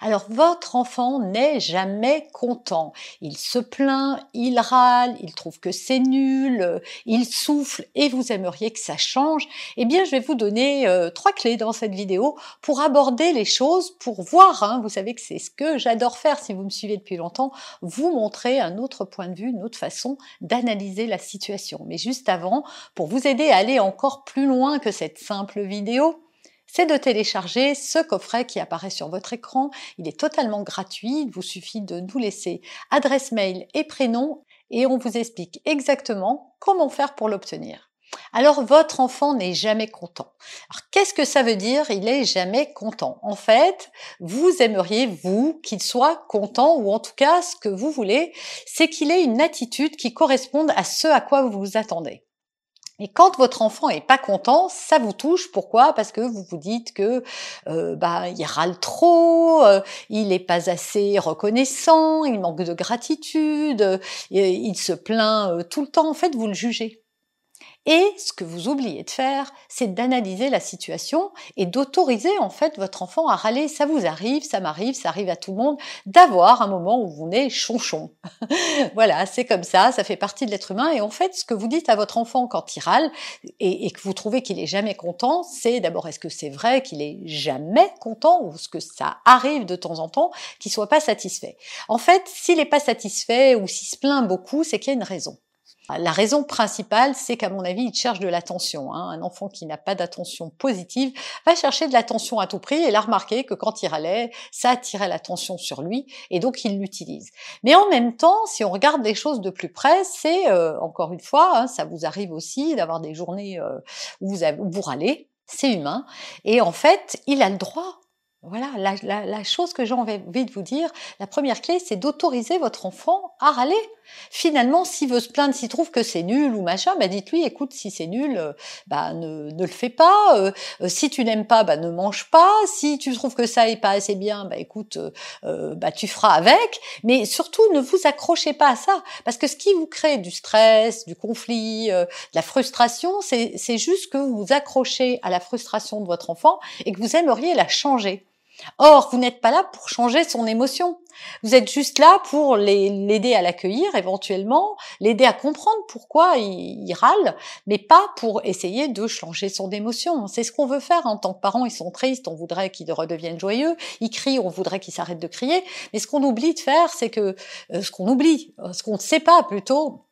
Alors votre enfant n'est jamais content. Il se plaint, il râle, il trouve que c'est nul, il souffle et vous aimeriez que ça change. Eh bien, je vais vous donner euh, trois clés dans cette vidéo pour aborder les choses, pour voir, hein, vous savez que c'est ce que j'adore faire si vous me suivez depuis longtemps, vous montrer un autre point de vue, une autre façon d'analyser la situation. Mais juste avant, pour vous aider à aller encore plus loin que cette simple vidéo, c'est de télécharger ce coffret qui apparaît sur votre écran. Il est totalement gratuit, il vous suffit de nous laisser adresse mail et prénom et on vous explique exactement comment faire pour l'obtenir. Alors votre enfant n'est jamais content. Alors qu'est-ce que ça veut dire? Il est jamais content En fait, vous aimeriez vous qu'il soit content ou en tout cas ce que vous voulez, c'est qu'il ait une attitude qui corresponde à ce à quoi vous vous attendez. Et quand votre enfant est pas content, ça vous touche. Pourquoi? Parce que vous vous dites que euh, bah il râle trop, euh, il est pas assez reconnaissant, il manque de gratitude, euh, il se plaint tout le temps. En fait, vous le jugez. Et ce que vous oubliez de faire, c'est d'analyser la situation et d'autoriser en fait votre enfant à râler. Ça vous arrive, ça m'arrive, ça arrive à tout le monde, d'avoir un moment où vous n'êtes chonchon. voilà, c'est comme ça, ça fait partie de l'être humain. Et en fait, ce que vous dites à votre enfant quand il râle et, que vous trouvez qu'il est jamais content, c'est d'abord est-ce que c'est vrai qu'il est jamais content ou est-ce que ça arrive de temps en temps qu'il soit pas satisfait? En fait, s'il n'est pas satisfait ou s'il se plaint beaucoup, c'est qu'il y a une raison. La raison principale, c'est qu'à mon avis, il cherche de l'attention. Hein. Un enfant qui n'a pas d'attention positive va chercher de l'attention à tout prix et il a remarqué que quand il râlait, ça attirait l'attention sur lui et donc il l'utilise. Mais en même temps, si on regarde les choses de plus près, c'est euh, encore une fois, hein, ça vous arrive aussi d'avoir des journées euh, où, vous où vous râlez, c'est humain. Et en fait, il a le droit voilà, la, chose que j'ai envie de vous dire, la première clé, c'est d'autoriser votre enfant à râler. Finalement, s'il veut se plaindre, s'il trouve que c'est nul ou machin, bah dites-lui, écoute, si c'est nul, euh, bah ne, le fais pas. Euh, euh, si tu n'aimes pas, bah ne mange pas. Si tu trouves que ça est pas assez bien, bah écoute, bah tu feras avec. Mais surtout, ne vous accrochez pas à ça, parce que ce qui vous crée du stress, du conflit, de la frustration, c'est juste que vous vous accrochez à la frustration de votre enfant et que vous aimeriez la changer. Or, vous n'êtes pas là pour changer son émotion. Vous êtes juste là pour l'aider à l'accueillir éventuellement, l'aider à comprendre pourquoi il, râle, mais pas pour essayer de changer son émotion. C'est ce qu'on veut faire en tant que parents. Ils sont tristes, on voudrait qu'ils redeviennent joyeux. Ils crient, on voudrait qu'ils s'arrêtent de crier. Mais ce qu'on oublie de faire, c'est que euh, ce qu'on oublie, euh, ce qu'on ne sait pas plutôt,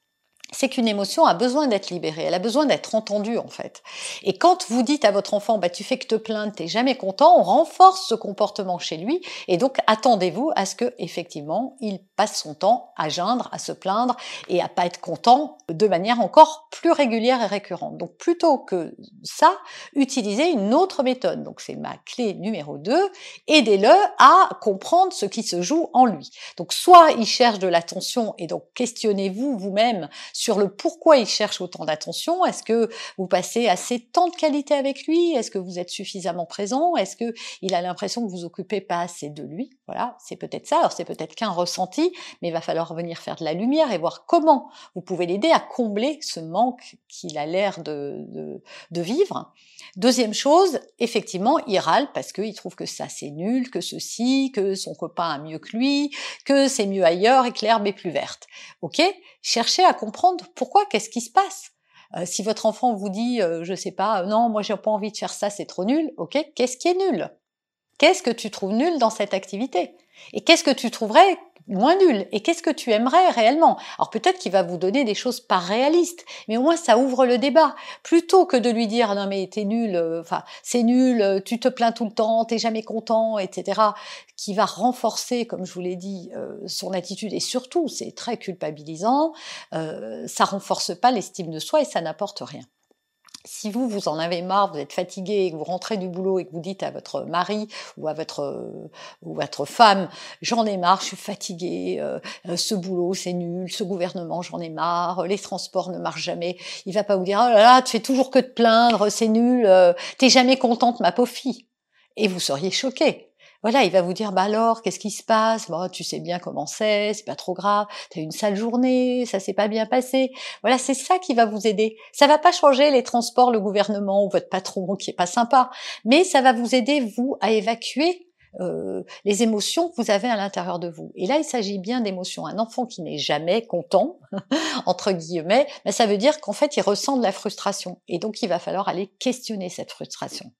c'est qu'une émotion a besoin d'être libérée, elle a besoin d'être entendue en fait. Et quand vous dites à votre enfant, bah tu fais que te plaindre, t'es jamais content, on renforce ce comportement chez lui, et donc attendez-vous à ce que effectivement il passe son temps à geindre, à se plaindre et à pas être content de manière encore plus régulière et récurrente. Donc plutôt que ça, utilisez une autre méthode. Donc c'est ma clé numéro 2, aidez-le à comprendre ce qui se joue en lui. Donc soit il cherche de l'attention et donc questionnez-vous vous-même sur le pourquoi il cherche autant d'attention. Est-ce que vous passez assez de temps de qualité avec lui? Est-ce que vous êtes suffisamment présent? Est-ce que il a l'impression que vous occupez pas assez de lui? Voilà, c'est peut-être ça. Alors c'est peut-être qu'un ressenti, mais il va falloir venir faire de la lumière et voir comment vous pouvez l'aider à combler ce manque qu'il a l'air de, de, de vivre. Deuxième chose, effectivement, il râle parce qu'il trouve que ça c'est nul, que ceci, que son copain a mieux que lui, que c'est mieux ailleurs et que l'herbe est plus verte. Ok? Cherchez à comprendre pourquoi, qu'est-ce qui se passe? Euh, si votre enfant vous dit, euh, je sais pas, non, moi j'ai pas envie de faire ça, c'est trop nul. Ok? Qu'est-ce qui est nul? Qu'est-ce que tu trouves nul dans cette activité? Et qu'est-ce que tu trouverais moins nul? Et qu'est-ce que tu aimerais réellement? Alors peut-être qu'il va vous donner des choses pas réalistes, mais au moins ça ouvre le débat. Plutôt que de lui dire non mais t'es nul, euh, enfin c'est nul, euh, tu te plains tout le temps, t'es jamais content, etc. Qui va renforcer, comme je vous l'ai dit, euh, son attitude et surtout c'est très culpabilisant. ça renforce pas l'estime de soi et ça n'apporte rien si vous, vous en avez marre, vous êtes fatigué, et que vous rentrez du boulot et que vous dites à votre mari ou à votre, ou votre femme, j'en ai marre, je suis fatigué, euh, euh, ce boulot c'est nul, ce gouvernement j'en ai marre, les transports ne marchent jamais, il va pas vous dire, oh là là, tu fais toujours que de plaindre, c'est nul, euh, t'es jamais contente ma pauvre fille. Et vous seriez choqué voilà, il va vous dire bah alors, qu'est-ce qui se passe? Bon, tu sais bien comment c'est, c'est pas trop grave. T'as une sale journée, ça s'est pas bien passé. Voilà, c'est ça qui va vous aider. Ça va pas changer les transports, le gouvernement ou votre patron qui est pas sympa, mais ça va vous aider vous à évacuer euh, les émotions que vous avez à l'intérieur de vous. Et là, il s'agit bien d'émotions. Un enfant qui n'est jamais content, entre guillemets, ben, ça veut dire qu'en fait, il ressent de la frustration. Et donc, il va falloir aller questionner cette frustration.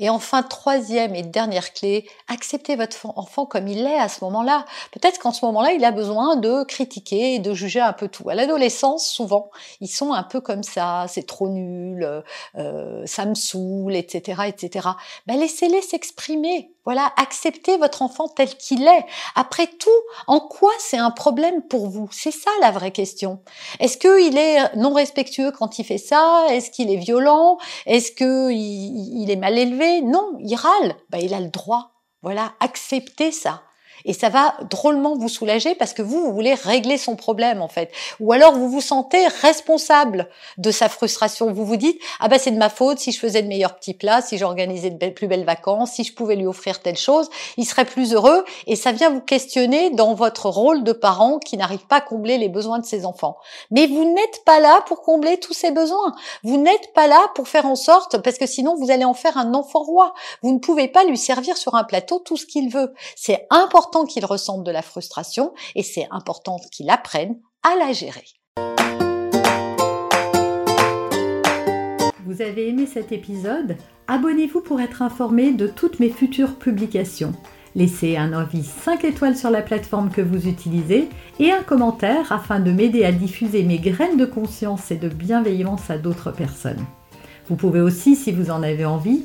Et enfin, troisième et dernière clé, acceptez votre enfant comme il est à ce moment-là. Peut-être qu'en ce moment-là, il a besoin de critiquer et de juger un peu tout. À l'adolescence, souvent, ils sont un peu comme ça, c'est trop nul, euh, ça me saoule, etc., etc. Ben, laissez-les s'exprimer. Voilà, acceptez votre enfant tel qu'il est. Après tout, en quoi c'est un problème pour vous? C'est ça la vraie question. Est-ce qu'il est non respectueux quand il fait ça? Est-ce qu'il est violent? Est-ce qu'il il est mal élevé? Non, il râle. Ben, il a le droit. Voilà, acceptez ça. Et ça va drôlement vous soulager parce que vous, vous voulez régler son problème en fait. Ou alors vous vous sentez responsable de sa frustration. Vous vous dites ah ben c'est de ma faute si je faisais de meilleurs petits plats, si j'organisais de plus belles vacances, si je pouvais lui offrir telle chose, il serait plus heureux. Et ça vient vous questionner dans votre rôle de parent qui n'arrive pas à combler les besoins de ses enfants. Mais vous n'êtes pas là pour combler tous ses besoins. Vous n'êtes pas là pour faire en sorte parce que sinon vous allez en faire un enfant roi. Vous ne pouvez pas lui servir sur un plateau tout ce qu'il veut. C'est important qu'il ressente de la frustration et c'est important qu'il apprenne à la gérer. Vous avez aimé cet épisode? Abonnez-vous pour être informé de toutes mes futures publications. Laissez un avis 5 étoiles sur la plateforme que vous utilisez et un commentaire afin de m'aider à diffuser mes graines de conscience et de bienveillance à d'autres personnes. Vous pouvez aussi, si vous en avez envie,